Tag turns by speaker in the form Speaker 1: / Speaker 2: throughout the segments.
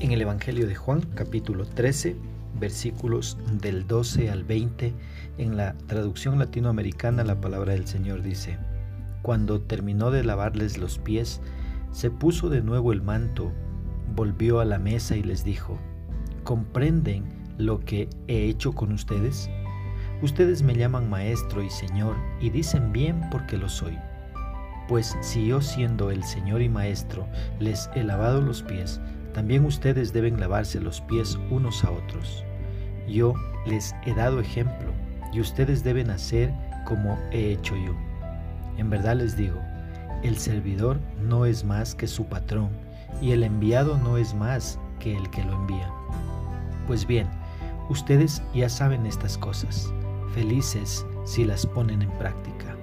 Speaker 1: En el Evangelio de Juan, capítulo 13, versículos del 12 al 20, en la traducción latinoamericana la palabra del Señor dice, Cuando terminó de lavarles los pies, se puso de nuevo el manto, volvió a la mesa y les dijo, ¿comprenden lo que he hecho con ustedes? Ustedes me llaman maestro y señor y dicen bien porque lo soy. Pues si yo siendo el señor y maestro les he lavado los pies, también ustedes deben lavarse los pies unos a otros. Yo les he dado ejemplo y ustedes deben hacer como he hecho yo. En verdad les digo, el servidor no es más que su patrón y el enviado no es más que el que lo envía. Pues bien, ustedes ya saben estas cosas, felices si las ponen en práctica.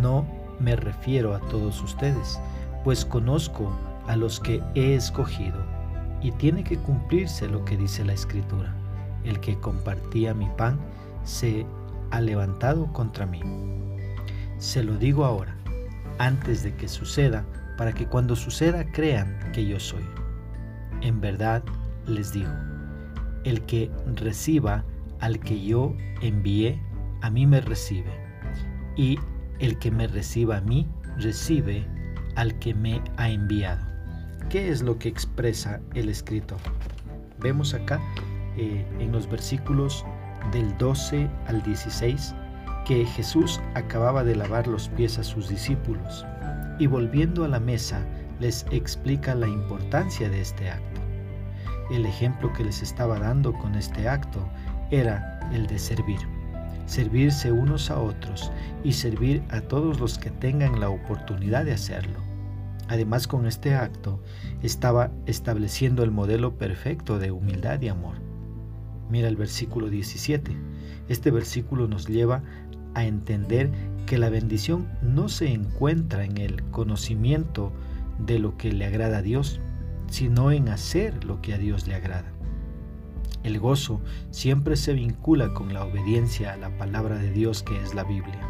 Speaker 1: No me refiero a todos ustedes, pues conozco a los que he escogido, y tiene que cumplirse lo que dice la Escritura. El que compartía mi pan se ha levantado contra mí. Se lo digo ahora, antes de que suceda, para que cuando suceda crean que yo soy. En verdad les digo, el que reciba al que yo envié, a mí me recibe, y el que me reciba a mí, recibe al que me ha enviado. ¿Qué es lo que expresa el escrito? Vemos acá eh, en los versículos del 12 al 16 que Jesús acababa de lavar los pies a sus discípulos y volviendo a la mesa les explica la importancia de este acto. El ejemplo que les estaba dando con este acto era el de servir, servirse unos a otros y servir a todos los que tengan la oportunidad de hacerlo. Además, con este acto estaba estableciendo el modelo perfecto de humildad y amor. Mira el versículo 17. Este versículo nos lleva a entender que la bendición no se encuentra en el conocimiento de lo que le agrada a Dios, sino en hacer lo que a Dios le agrada. El gozo siempre se vincula con la obediencia a la palabra de Dios que es la Biblia.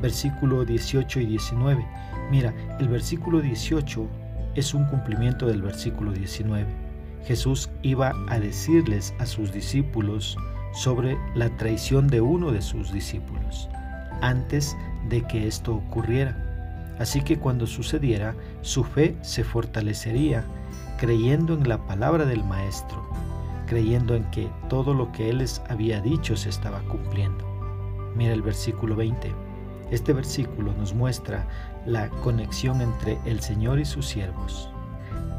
Speaker 1: Versículo 18 y 19 Mira, el versículo 18 es un cumplimiento del versículo 19. Jesús iba a decirles a sus discípulos sobre la traición de uno de sus discípulos antes de que esto ocurriera. Así que cuando sucediera, su fe se fortalecería creyendo en la palabra del Maestro, creyendo en que todo lo que Él les había dicho se estaba cumpliendo. Mira el versículo 20. Este versículo nos muestra la conexión entre el Señor y sus siervos.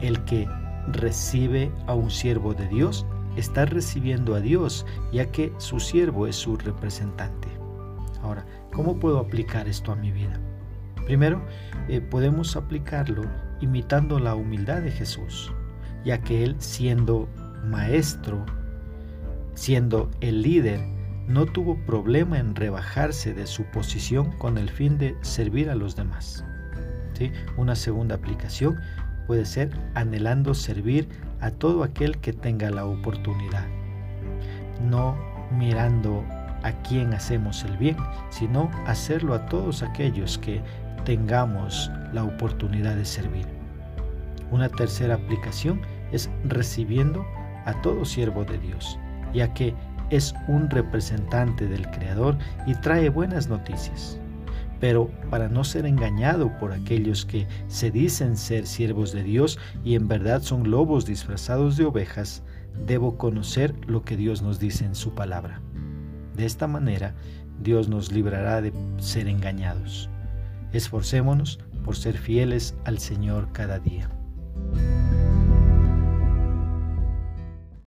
Speaker 1: El que recibe a un siervo de Dios está recibiendo a Dios, ya que su siervo es su representante. Ahora, ¿cómo puedo aplicar esto a mi vida? Primero, eh, podemos aplicarlo imitando la humildad de Jesús, ya que Él siendo maestro, siendo el líder, no tuvo problema en rebajarse de su posición con el fin de servir a los demás. ¿Sí? Una segunda aplicación puede ser anhelando servir a todo aquel que tenga la oportunidad, no mirando a quién hacemos el bien, sino hacerlo a todos aquellos que tengamos la oportunidad de servir. Una tercera aplicación es recibiendo a todo siervo de Dios, ya que es un representante del Creador y trae buenas noticias. Pero para no ser engañado por aquellos que se dicen ser siervos de Dios y en verdad son lobos disfrazados de ovejas, debo conocer lo que Dios nos dice en su palabra. De esta manera, Dios nos librará de ser engañados. Esforcémonos por ser fieles al Señor cada día.